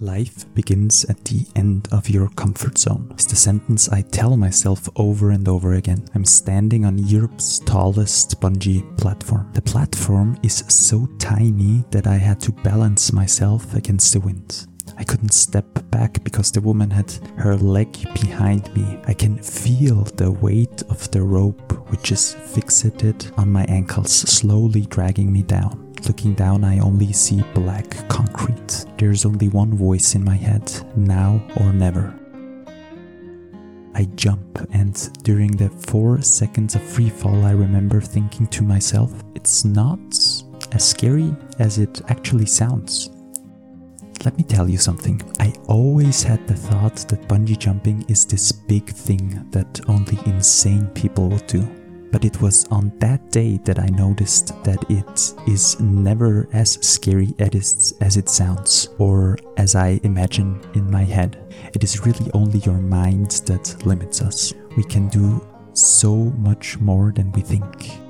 Life begins at the end of your comfort zone. It's the sentence I tell myself over and over again. I'm standing on Europe's tallest bungee platform. The platform is so tiny that I had to balance myself against the wind. I couldn't step back because the woman had her leg behind me. I can feel the weight of the rope, which is fixated on my ankles, slowly dragging me down. Looking down, I only see black concrete. There's only one voice in my head now or never. I jump, and during the four seconds of free fall, I remember thinking to myself, it's not as scary as it actually sounds. Let me tell you something. I always had the thought that bungee jumping is this big thing that only insane people would do. But it was on that day that I noticed that it is never as scary as it sounds or as I imagine in my head. It is really only your mind that limits us. We can do so much more than we think.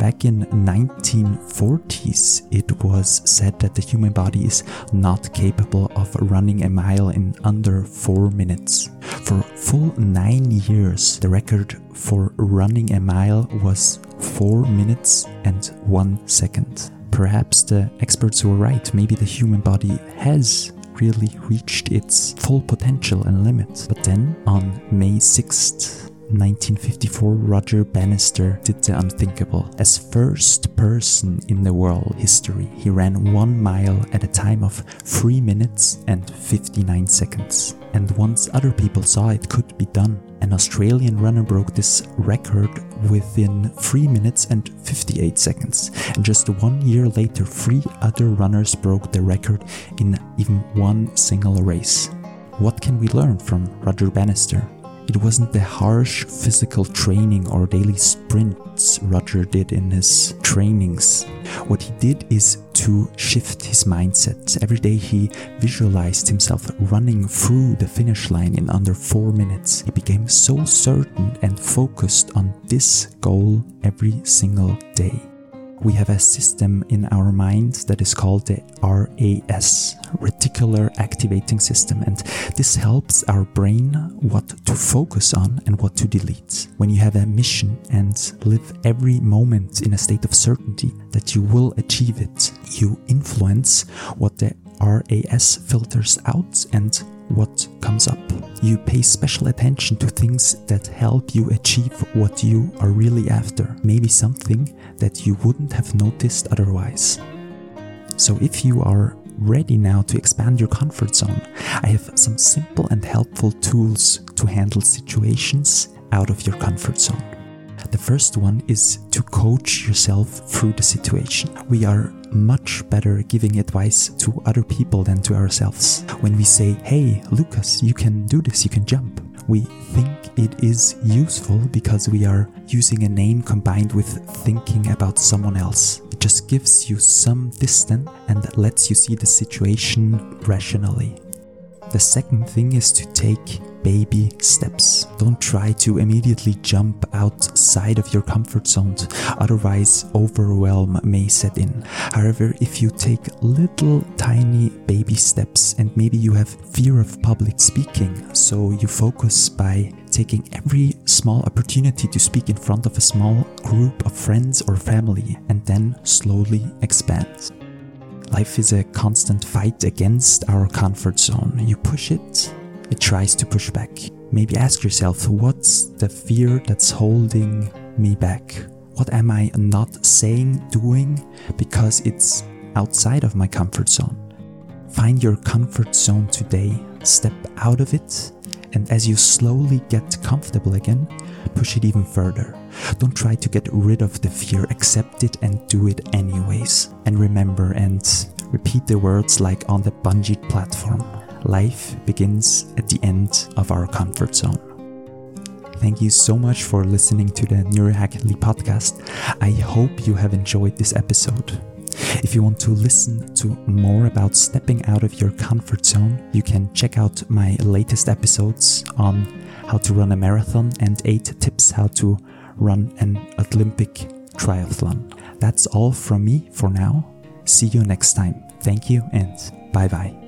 Back in 1940s, it was said that the human body is not capable of running a mile in under 4 minutes. For full 9 years, the record for running a mile was 4 minutes and 1 second. Perhaps the experts were right. Maybe the human body has really reached its full potential and limit. But then on May 6th, 1954, Roger Bannister did the unthinkable. As first person in the world history, he ran one mile at a time of 3 minutes and 59 seconds. And once other people saw it could be done, an Australian runner broke this record within 3 minutes and 58 seconds. And just one year later, three other runners broke the record in even one single race. What can we learn from Roger Bannister? It wasn't the harsh physical training or daily sprints Roger did in his trainings. What he did is to shift his mindset. Every day he visualized himself running through the finish line in under four minutes. He became so certain and focused on this goal every single day we have a system in our mind that is called the RAS, Reticular Activating System, and this helps our brain what to focus on and what to delete. When you have a mission and live every moment in a state of certainty that you will achieve it, you influence what the RAS filters out and what comes up. You pay special attention to things that help you achieve what you are really after, maybe something that you wouldn't have noticed otherwise. So, if you are ready now to expand your comfort zone, I have some simple and helpful tools to handle situations out of your comfort zone. The first one is to coach yourself through the situation. We are much better giving advice to other people than to ourselves. When we say, hey, Lucas, you can do this, you can jump, we think it is useful because we are using a name combined with thinking about someone else. It just gives you some distance and lets you see the situation rationally. The second thing is to take baby steps. Don't try to immediately jump outside of your comfort zone, otherwise, overwhelm may set in. However, if you take little tiny baby steps and maybe you have fear of public speaking, so you focus by taking every small opportunity to speak in front of a small group of friends or family and then slowly expand. Life is a constant fight against our comfort zone. You push it, it tries to push back. Maybe ask yourself what's the fear that's holding me back? What am I not saying, doing because it's outside of my comfort zone? Find your comfort zone today, step out of it, and as you slowly get comfortable again, push it even further. Don't try to get rid of the fear, accept it and do it anyways. And remember and repeat the words like on the bungee platform life begins at the end of our comfort zone. Thank you so much for listening to the Neurohackily podcast. I hope you have enjoyed this episode. If you want to listen to more about stepping out of your comfort zone, you can check out my latest episodes on how to run a marathon and 8 tips how to run an Olympic triathlon. That's all from me for now. See you next time. Thank you and bye bye.